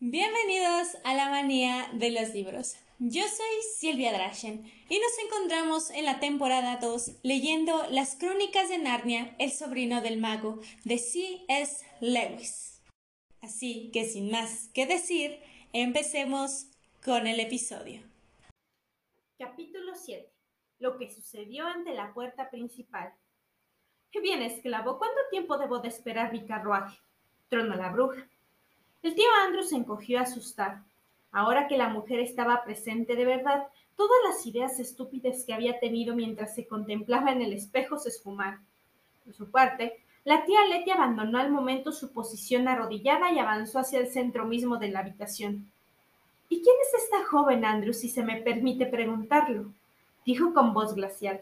Bienvenidos a la manía de los libros. Yo soy Silvia Drachen y nos encontramos en la temporada 2 leyendo las crónicas de Narnia, el sobrino del mago, de C.S. Lewis. Así que sin más que decir, empecemos con el episodio. Capítulo 7. Lo que sucedió ante la puerta principal. Bien, esclavo, ¿cuánto tiempo debo de esperar mi carruaje? Tronó la bruja. El tío Andrew se encogió asustado. Ahora que la mujer estaba presente de verdad, todas las ideas estúpidas que había tenido mientras se contemplaba en el espejo se esfumaron. Por su parte, la tía Letty abandonó al momento su posición arrodillada y avanzó hacia el centro mismo de la habitación. ¿Y quién es esta joven, Andrew, si se me permite preguntarlo? dijo con voz glacial.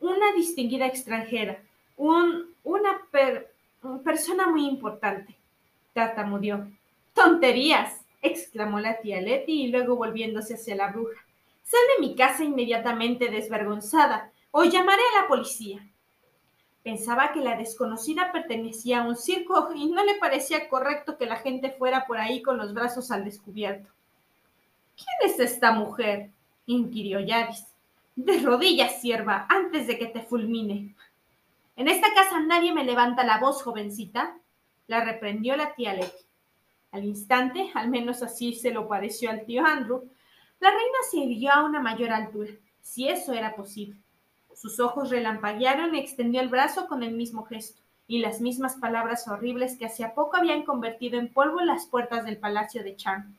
Una distinguida extranjera, un, una persona muy importante, tartamudeó. ¡Tonterías! exclamó la tía Letty y luego volviéndose hacia la bruja. Sal de mi casa inmediatamente desvergonzada, o llamaré a la policía. Pensaba que la desconocida pertenecía a un circo y no le parecía correcto que la gente fuera por ahí con los brazos al descubierto. ¿Quién es esta mujer? inquirió Yadis. De rodillas, sierva, antes de que te fulmine. En esta casa nadie me levanta la voz, jovencita, la reprendió la tía Letty. Al instante, al menos así se lo pareció al tío Andrew, la reina se irguió a una mayor altura, si eso era posible. Sus ojos relampaguearon y extendió el brazo con el mismo gesto, y las mismas palabras horribles que hacía poco habían convertido en polvo las puertas del palacio de Charm.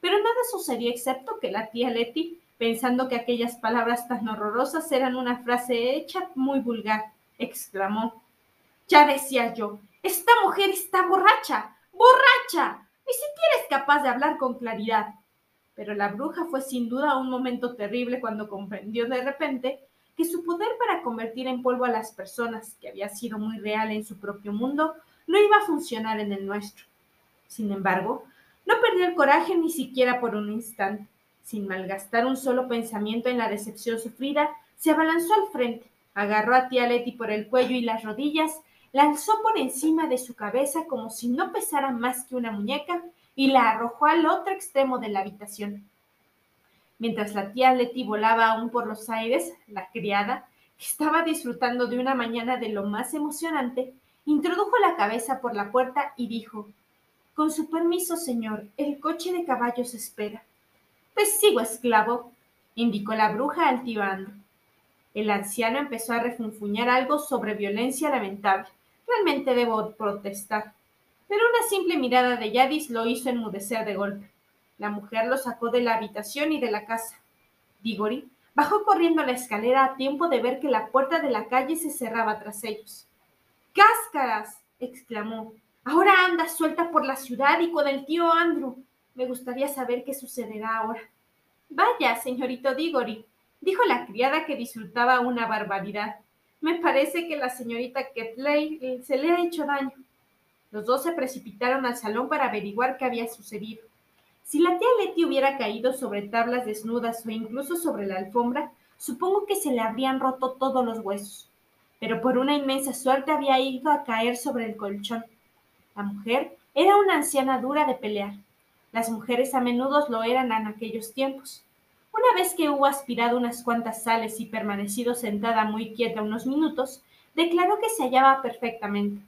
Pero nada sucedió excepto que la tía Letty, pensando que aquellas palabras tan horrorosas eran una frase hecha muy vulgar, exclamó Ya decía yo, esta mujer está borracha, borracha. Ni siquiera es capaz de hablar con claridad. Pero la bruja fue sin duda un momento terrible cuando comprendió de repente que su poder para convertir en polvo a las personas, que había sido muy real en su propio mundo, no iba a funcionar en el nuestro. Sin embargo, no perdió el coraje ni siquiera por un instante. Sin malgastar un solo pensamiento en la decepción sufrida, se abalanzó al frente, agarró a tía Letty por el cuello y las rodillas lanzó por encima de su cabeza como si no pesara más que una muñeca y la arrojó al otro extremo de la habitación. Mientras la tía Letty volaba aún por los aires, la criada, que estaba disfrutando de una mañana de lo más emocionante, introdujo la cabeza por la puerta y dijo Con su permiso, señor, el coche de caballos espera. Pues sigo, esclavo, indicó la bruja al. El anciano empezó a refunfuñar algo sobre violencia lamentable. Realmente debo protestar. Pero una simple mirada de Yadis lo hizo enmudecer de golpe. La mujer lo sacó de la habitación y de la casa. Digori bajó corriendo la escalera a tiempo de ver que la puerta de la calle se cerraba tras ellos. ¡Cáscaras! exclamó. Ahora anda suelta por la ciudad y con el tío Andrew. Me gustaría saber qué sucederá ahora. Vaya, señorito Digori, dijo la criada que disfrutaba una barbaridad. Me parece que la señorita Ketley eh, se le ha hecho daño. Los dos se precipitaron al salón para averiguar qué había sucedido. Si la tía Letty hubiera caído sobre tablas desnudas o incluso sobre la alfombra, supongo que se le habrían roto todos los huesos. Pero por una inmensa suerte había ido a caer sobre el colchón. La mujer era una anciana dura de pelear. Las mujeres a menudo lo eran en aquellos tiempos. Una vez que hubo aspirado unas cuantas sales y permanecido sentada muy quieta unos minutos, declaró que se hallaba perfectamente,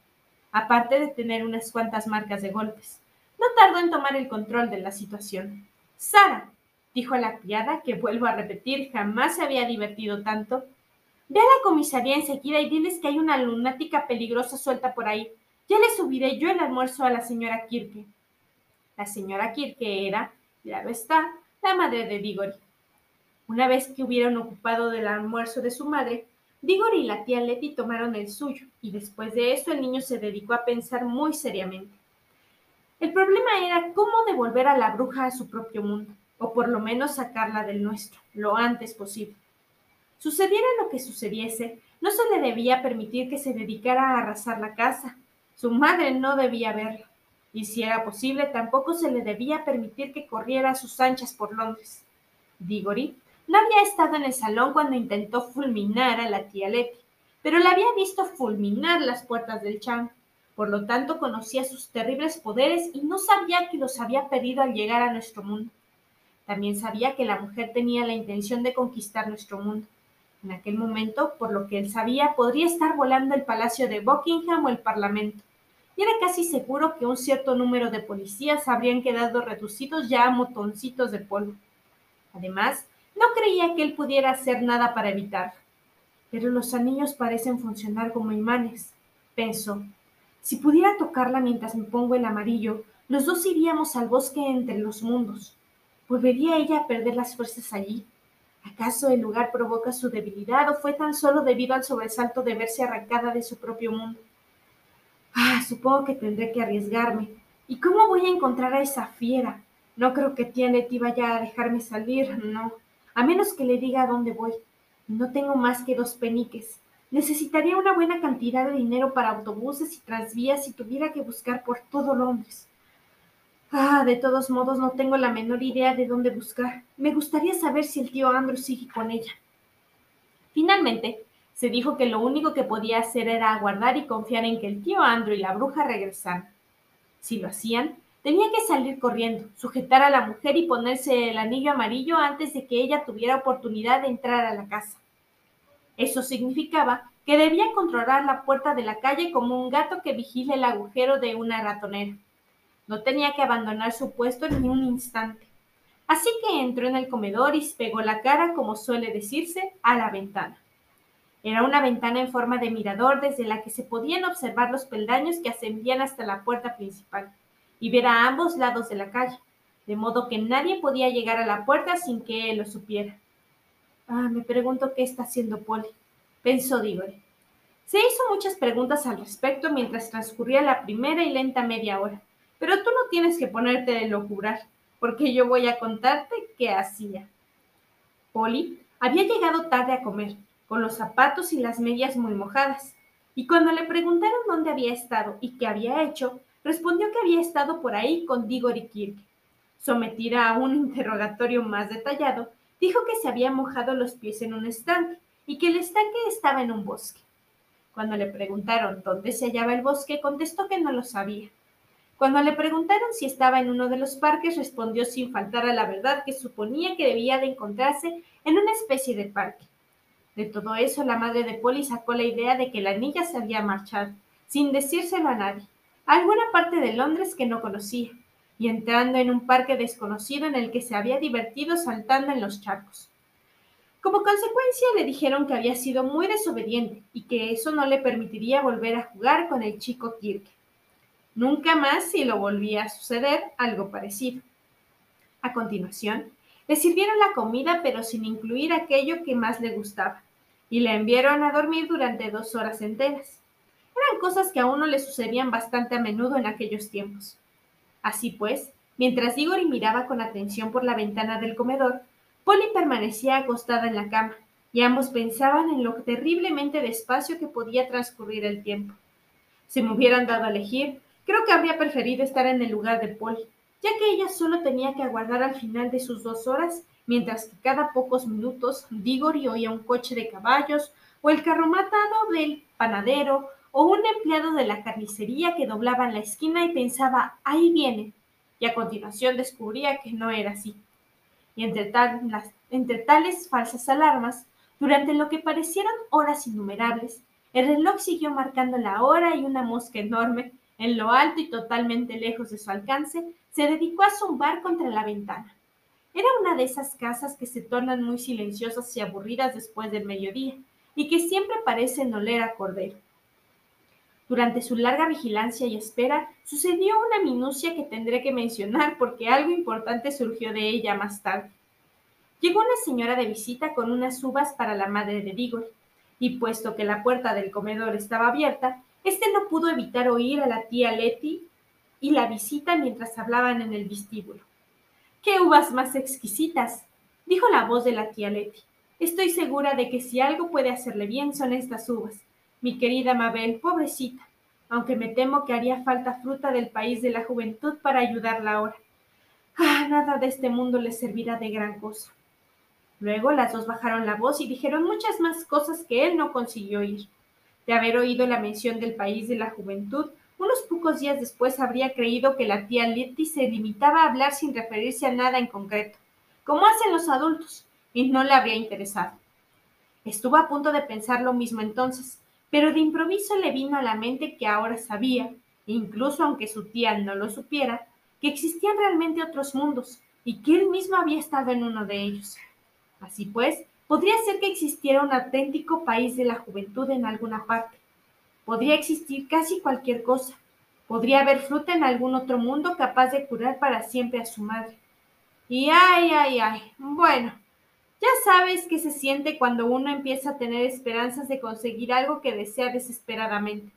aparte de tener unas cuantas marcas de golpes. No tardó en tomar el control de la situación. Sara, dijo la criada, que vuelvo a repetir, jamás se había divertido tanto. Ve a la comisaría enseguida y diles que hay una lunática peligrosa suelta por ahí. Ya le subiré yo el almuerzo a la señora Kirke. La señora Kirke era, claro está, la madre de Digori. Una vez que hubieron ocupado del almuerzo de su madre, Digor y la tía Letty tomaron el suyo, y después de eso el niño se dedicó a pensar muy seriamente. El problema era cómo devolver a la bruja a su propio mundo, o por lo menos sacarla del nuestro, lo antes posible. Sucediera lo que sucediese, no se le debía permitir que se dedicara a arrasar la casa. Su madre no debía verla, y si era posible, tampoco se le debía permitir que corriera a sus anchas por Londres. Diggory no había estado en el salón cuando intentó fulminar a la tía Letty, pero la había visto fulminar las puertas del chan. Por lo tanto, conocía sus terribles poderes y no sabía que los había perdido al llegar a nuestro mundo. También sabía que la mujer tenía la intención de conquistar nuestro mundo. En aquel momento, por lo que él sabía, podría estar volando el palacio de Buckingham o el Parlamento. Y era casi seguro que un cierto número de policías habrían quedado reducidos ya a motoncitos de polvo. Además, no creía que él pudiera hacer nada para evitarlo. Pero los anillos parecen funcionar como imanes, pensó. Si pudiera tocarla mientras me pongo el amarillo, los dos iríamos al bosque entre los mundos. ¿Volvería ella a perder las fuerzas allí? ¿Acaso el lugar provoca su debilidad o fue tan solo debido al sobresalto de verse arrancada de su propio mundo? Ah, supongo que tendré que arriesgarme. ¿Y cómo voy a encontrar a esa fiera? No creo que tía Leti vaya a dejarme salir, no. A menos que le diga a dónde voy. No tengo más que dos peniques. Necesitaría una buena cantidad de dinero para autobuses y transvías si tuviera que buscar por todo Londres. Ah, de todos modos no tengo la menor idea de dónde buscar. Me gustaría saber si el tío Andrew sigue con ella. Finalmente, se dijo que lo único que podía hacer era aguardar y confiar en que el tío Andrew y la bruja regresaran. Si lo hacían, tenía que salir corriendo, sujetar a la mujer y ponerse el anillo amarillo antes de que ella tuviera oportunidad de entrar a la casa. Eso significaba que debía controlar la puerta de la calle como un gato que vigila el agujero de una ratonera. No tenía que abandonar su puesto ni un instante. Así que entró en el comedor y pegó la cara, como suele decirse, a la ventana. Era una ventana en forma de mirador desde la que se podían observar los peldaños que ascendían hasta la puerta principal y ver a ambos lados de la calle, de modo que nadie podía llegar a la puerta sin que él lo supiera. Ah, me pregunto qué está haciendo Polly, pensó Diggory. Se hizo muchas preguntas al respecto mientras transcurría la primera y lenta media hora, pero tú no tienes que ponerte de locurar, porque yo voy a contarte qué hacía. Polly había llegado tarde a comer, con los zapatos y las medias muy mojadas, y cuando le preguntaron dónde había estado y qué había hecho, respondió que había estado por ahí con Diggory Kirk. Sometida a un interrogatorio más detallado, dijo que se había mojado los pies en un estanque y que el estanque estaba en un bosque. Cuando le preguntaron dónde se hallaba el bosque, contestó que no lo sabía. Cuando le preguntaron si estaba en uno de los parques, respondió sin faltar a la verdad que suponía que debía de encontrarse en una especie de parque. De todo eso, la madre de Polly sacó la idea de que la niña se había marchado, sin decírselo a nadie, alguna parte de Londres que no conocía, y entrando en un parque desconocido en el que se había divertido saltando en los charcos. Como consecuencia le dijeron que había sido muy desobediente y que eso no le permitiría volver a jugar con el chico Kirk. Nunca más si lo volvía a suceder algo parecido. A continuación, le sirvieron la comida pero sin incluir aquello que más le gustaba, y le enviaron a dormir durante dos horas enteras. Eran cosas que a uno le sucedían bastante a menudo en aquellos tiempos. Así pues, mientras Igor miraba con atención por la ventana del comedor, Polly permanecía acostada en la cama, y ambos pensaban en lo terriblemente despacio que podía transcurrir el tiempo. Si me hubieran dado a elegir, creo que habría preferido estar en el lugar de Polly, ya que ella solo tenía que aguardar al final de sus dos horas, mientras que cada pocos minutos Diggory oía un coche de caballos, o el carromatado del panadero, o un empleado de la carnicería que doblaba en la esquina y pensaba, ahí viene, y a continuación descubría que no era así. Y entre, entre tales falsas alarmas, durante lo que parecieron horas innumerables, el reloj siguió marcando la hora y una mosca enorme, en lo alto y totalmente lejos de su alcance, se dedicó a zumbar contra la ventana. Era una de esas casas que se tornan muy silenciosas y aburridas después del mediodía, y que siempre parecen oler a cordero. Durante su larga vigilancia y espera, sucedió una minucia que tendré que mencionar porque algo importante surgió de ella más tarde. Llegó una señora de visita con unas uvas para la madre de Digor, y puesto que la puerta del comedor estaba abierta, éste no pudo evitar oír a la tía Letty y la visita mientras hablaban en el vestíbulo. ¡Qué uvas más exquisitas! dijo la voz de la tía Letty. Estoy segura de que si algo puede hacerle bien son estas uvas mi querida Mabel, pobrecita, aunque me temo que haría falta fruta del país de la juventud para ayudarla ahora. Ah, nada de este mundo le servirá de gran cosa. Luego las dos bajaron la voz y dijeron muchas más cosas que él no consiguió oír. De haber oído la mención del país de la juventud, unos pocos días después habría creído que la tía Letty se limitaba a hablar sin referirse a nada en concreto, como hacen los adultos, y no le habría interesado. Estuvo a punto de pensar lo mismo entonces, pero de improviso le vino a la mente que ahora sabía, incluso aunque su tía no lo supiera, que existían realmente otros mundos y que él mismo había estado en uno de ellos. Así pues, podría ser que existiera un auténtico país de la juventud en alguna parte, Podría existir casi cualquier cosa. Podría haber fruta en algún otro mundo capaz de curar para siempre a su madre. Y ay, ay, ay. Bueno, ya sabes qué se siente cuando uno empieza a tener esperanzas de conseguir algo que desea desesperadamente.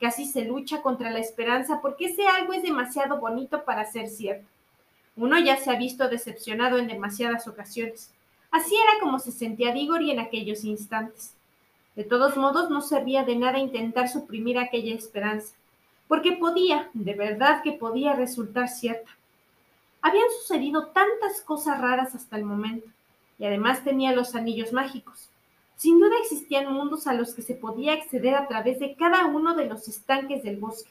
Casi se lucha contra la esperanza porque ese algo es demasiado bonito para ser cierto. Uno ya se ha visto decepcionado en demasiadas ocasiones. Así era como se sentía Diggory en aquellos instantes. De todos modos, no servía de nada intentar suprimir aquella esperanza, porque podía, de verdad que podía resultar cierta. Habían sucedido tantas cosas raras hasta el momento, y además tenía los anillos mágicos. Sin duda existían mundos a los que se podía acceder a través de cada uno de los estanques del bosque,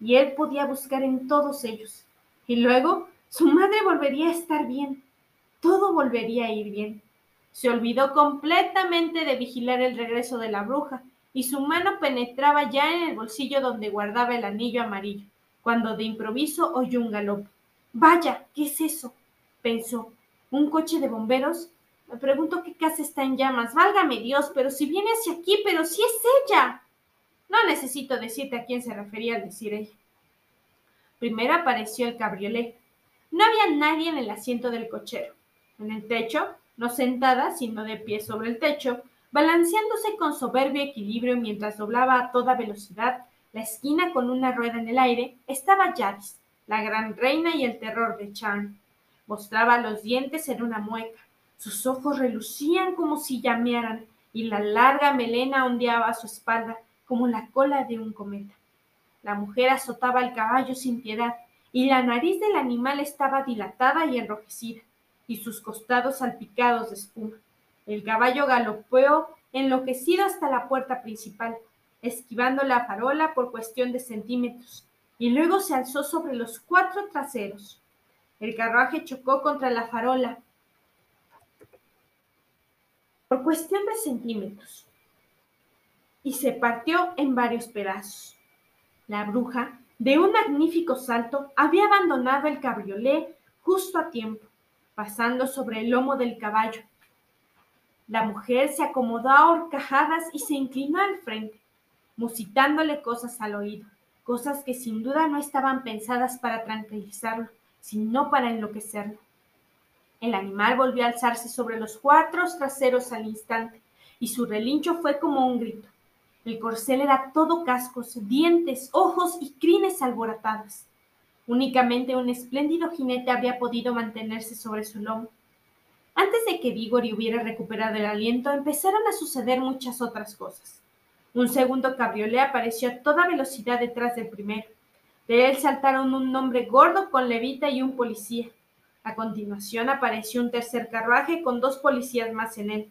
y él podía buscar en todos ellos. Y luego su madre volvería a estar bien, todo volvería a ir bien. Se olvidó completamente de vigilar el regreso de la bruja, y su mano penetraba ya en el bolsillo donde guardaba el anillo amarillo, cuando de improviso oyó un galope. Vaya, ¿qué es eso? pensó. ¿Un coche de bomberos? Me pregunto qué casa está en llamas. Válgame Dios, pero si viene hacia aquí, pero si es ella. No necesito decirte a quién se refería al decir ella. Primero apareció el cabriolé. No había nadie en el asiento del cochero. En el techo no sentada, sino de pie sobre el techo, balanceándose con soberbio equilibrio mientras doblaba a toda velocidad la esquina con una rueda en el aire, estaba Yaris, la gran reina y el terror de Charm. Mostraba los dientes en una mueca, sus ojos relucían como si llamearan, y la larga melena ondeaba a su espalda como la cola de un cometa. La mujer azotaba al caballo sin piedad, y la nariz del animal estaba dilatada y enrojecida y sus costados salpicados de espuma. El caballo galopeó enloquecido hasta la puerta principal, esquivando la farola por cuestión de centímetros, y luego se alzó sobre los cuatro traseros. El carruaje chocó contra la farola por cuestión de centímetros y se partió en varios pedazos. La bruja, de un magnífico salto, había abandonado el cabriolé justo a tiempo pasando sobre el lomo del caballo. La mujer se acomodó a horcajadas y se inclinó al frente, musitándole cosas al oído, cosas que sin duda no estaban pensadas para tranquilizarlo, sino para enloquecerlo. El animal volvió a alzarse sobre los cuatro traseros al instante, y su relincho fue como un grito. El corcel era todo cascos, dientes, ojos y crines alborotadas. Únicamente un espléndido jinete habría podido mantenerse sobre su lomo. Antes de que Vigori hubiera recuperado el aliento, empezaron a suceder muchas otras cosas. Un segundo cabriolé apareció a toda velocidad detrás del primero. De él saltaron un hombre gordo con levita y un policía. A continuación apareció un tercer carruaje con dos policías más en él.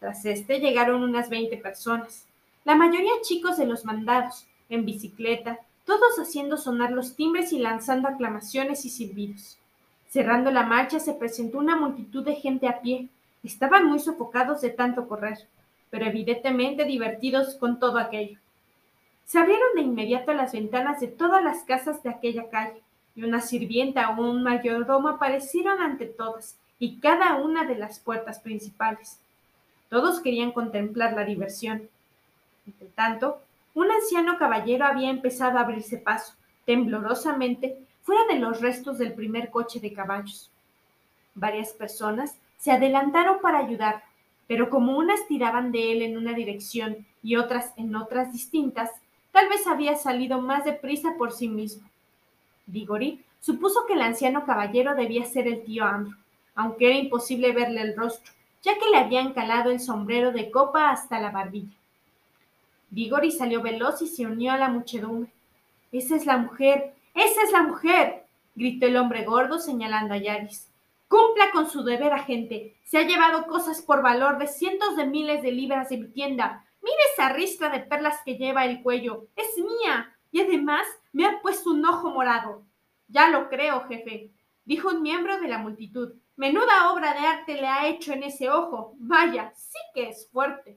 Tras este llegaron unas veinte personas, la mayoría chicos de los mandados, en bicicleta, todos haciendo sonar los timbres y lanzando aclamaciones y silbidos. Cerrando la marcha se presentó una multitud de gente a pie. Estaban muy sofocados de tanto correr, pero evidentemente divertidos con todo aquello. Se abrieron de inmediato las ventanas de todas las casas de aquella calle, y una sirvienta o un mayordomo aparecieron ante todas y cada una de las puertas principales. Todos querían contemplar la diversión. Entre tanto, un anciano caballero había empezado a abrirse paso, temblorosamente, fuera de los restos del primer coche de caballos. Varias personas se adelantaron para ayudar, pero como unas tiraban de él en una dirección y otras en otras distintas, tal vez había salido más deprisa por sí mismo. Diggory supuso que el anciano caballero debía ser el tío Andrew, aunque era imposible verle el rostro, ya que le habían calado el sombrero de copa hasta la barbilla. Vigori salió veloz y se unió a la muchedumbre. Esa es la mujer, esa es la mujer, gritó el hombre gordo señalando a Yaris. Cumpla con su deber, agente. Se ha llevado cosas por valor de cientos de miles de libras de mi tienda. Mire esa ristra de perlas que lleva el cuello. Es mía. y además me ha puesto un ojo morado. Ya lo creo, jefe, dijo un miembro de la multitud. Menuda obra de arte le ha hecho en ese ojo. Vaya, sí que es fuerte.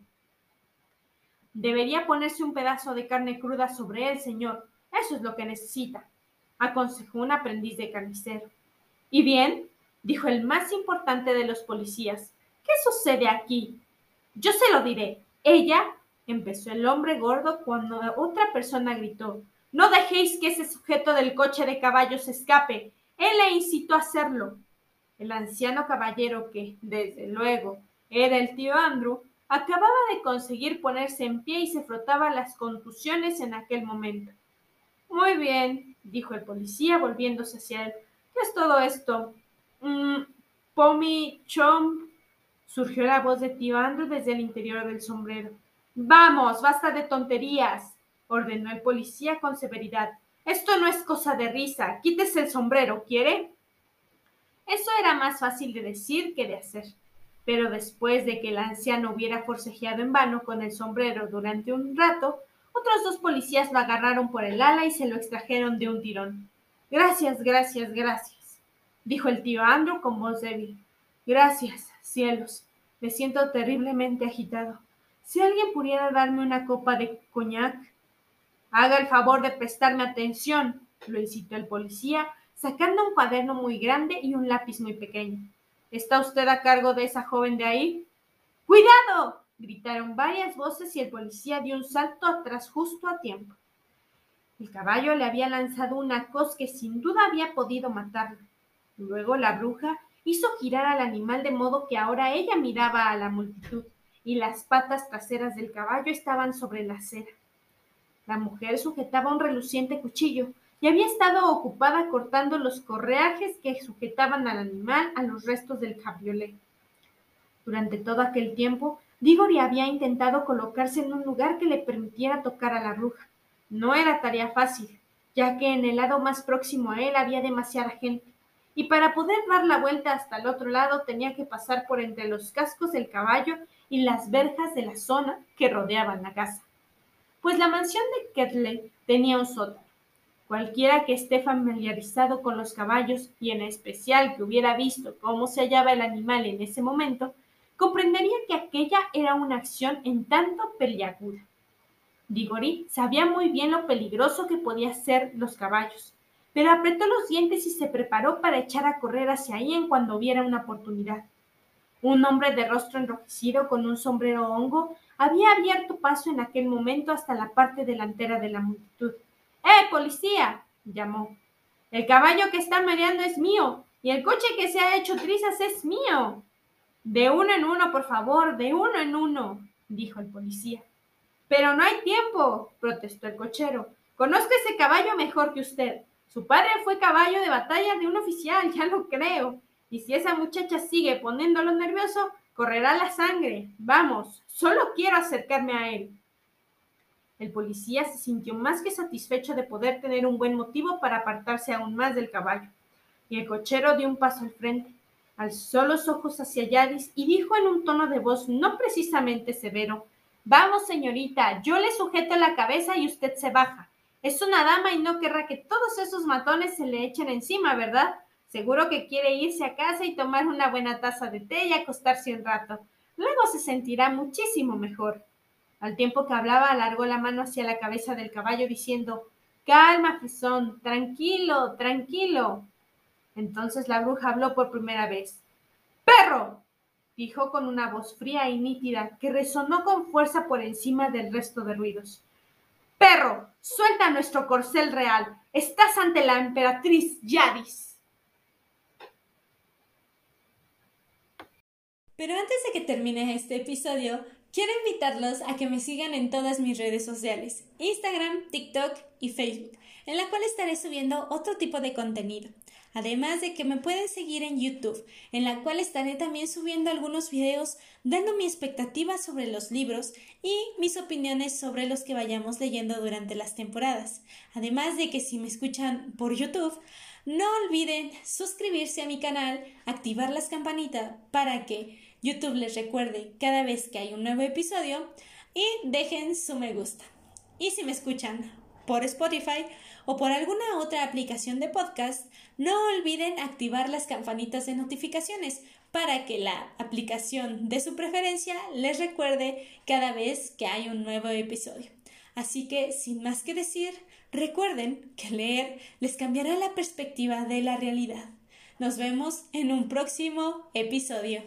Debería ponerse un pedazo de carne cruda sobre él, señor. Eso es lo que necesita, aconsejó un aprendiz de carnicero. ¿Y bien? dijo el más importante de los policías. ¿Qué sucede aquí? Yo se lo diré. Ella, empezó el hombre gordo cuando otra persona gritó. No dejéis que ese sujeto del coche de caballos escape. Él le incitó a hacerlo. El anciano caballero que, desde luego, era el tío Andrew, acababa de conseguir ponerse en pie y se frotaba las contusiones en aquel momento. Muy bien, dijo el policía volviéndose hacia él. ¿Qué es todo esto? Mm, Pomi Chom. Surgió la voz de tío Andrew desde el interior del sombrero. Vamos, basta de tonterías, ordenó el policía con severidad. Esto no es cosa de risa. Quítese el sombrero, ¿quiere? Eso era más fácil de decir que de hacer. Pero después de que el anciano hubiera forcejeado en vano con el sombrero durante un rato, otros dos policías lo agarraron por el ala y se lo extrajeron de un tirón. Gracias, gracias, gracias, dijo el tío Andrew con voz débil. Gracias, cielos. Me siento terriblemente agitado. Si alguien pudiera darme una copa de coñac. Haga el favor de prestarme atención, lo incitó el policía, sacando un cuaderno muy grande y un lápiz muy pequeño. ¿Está usted a cargo de esa joven de ahí? ¡Cuidado! gritaron varias voces y el policía dio un salto atrás justo a tiempo. El caballo le había lanzado una cos que sin duda había podido matarlo. Luego la bruja hizo girar al animal de modo que ahora ella miraba a la multitud y las patas traseras del caballo estaban sobre la acera. La mujer sujetaba un reluciente cuchillo y había estado ocupada cortando los correajes que sujetaban al animal a los restos del cabriolet. Durante todo aquel tiempo, Digori había intentado colocarse en un lugar que le permitiera tocar a la bruja. No era tarea fácil, ya que en el lado más próximo a él había demasiada gente, y para poder dar la vuelta hasta el otro lado tenía que pasar por entre los cascos del caballo y las verjas de la zona que rodeaban la casa pues la mansión de Ketley tenía un sótano. Cualquiera que esté familiarizado con los caballos y en especial que hubiera visto cómo se hallaba el animal en ese momento, comprendería que aquella era una acción en tanto peliaguda. Digori sabía muy bien lo peligroso que podían ser los caballos, pero apretó los dientes y se preparó para echar a correr hacia ahí en cuando hubiera una oportunidad. Un hombre de rostro enrojecido con un sombrero hongo había abierto paso en aquel momento hasta la parte delantera de la multitud. ¡Eh, policía! llamó. El caballo que está mareando es mío y el coche que se ha hecho trizas es mío. De uno en uno, por favor, de uno en uno, dijo el policía. Pero no hay tiempo, protestó el cochero. Conozco ese caballo mejor que usted. Su padre fue caballo de batalla de un oficial, ya lo creo. Y si esa muchacha sigue poniéndolo nervioso, correrá la sangre. Vamos, solo quiero acercarme a él. El policía se sintió más que satisfecho de poder tener un buen motivo para apartarse aún más del caballo, y el cochero dio un paso al frente, alzó los ojos hacia Yadis y dijo en un tono de voz no precisamente severo Vamos, señorita, yo le sujeto la cabeza y usted se baja. Es una dama y no querrá que todos esos matones se le echen encima, ¿verdad? Seguro que quiere irse a casa y tomar una buena taza de té y acostarse un rato. Luego se sentirá muchísimo mejor. Al tiempo que hablaba, alargó la mano hacia la cabeza del caballo diciendo Calma, Frisón, tranquilo, tranquilo. Entonces la bruja habló por primera vez. ¡Perro! dijo con una voz fría y nítida que resonó con fuerza por encima del resto de ruidos. Perro, suelta nuestro corcel real. Estás ante la emperatriz Yadis. Pero antes de que termine este episodio, quiero invitarlos a que me sigan en todas mis redes sociales, Instagram, TikTok y Facebook, en la cual estaré subiendo otro tipo de contenido. Además de que me pueden seguir en YouTube, en la cual estaré también subiendo algunos videos dando mi expectativa sobre los libros y mis opiniones sobre los que vayamos leyendo durante las temporadas. Además de que si me escuchan por YouTube, no olviden suscribirse a mi canal, activar las campanitas para que YouTube les recuerde cada vez que hay un nuevo episodio y dejen su me gusta. Y si me escuchan por Spotify o por alguna otra aplicación de podcast, no olviden activar las campanitas de notificaciones para que la aplicación de su preferencia les recuerde cada vez que hay un nuevo episodio. Así que, sin más que decir, recuerden que leer les cambiará la perspectiva de la realidad. Nos vemos en un próximo episodio.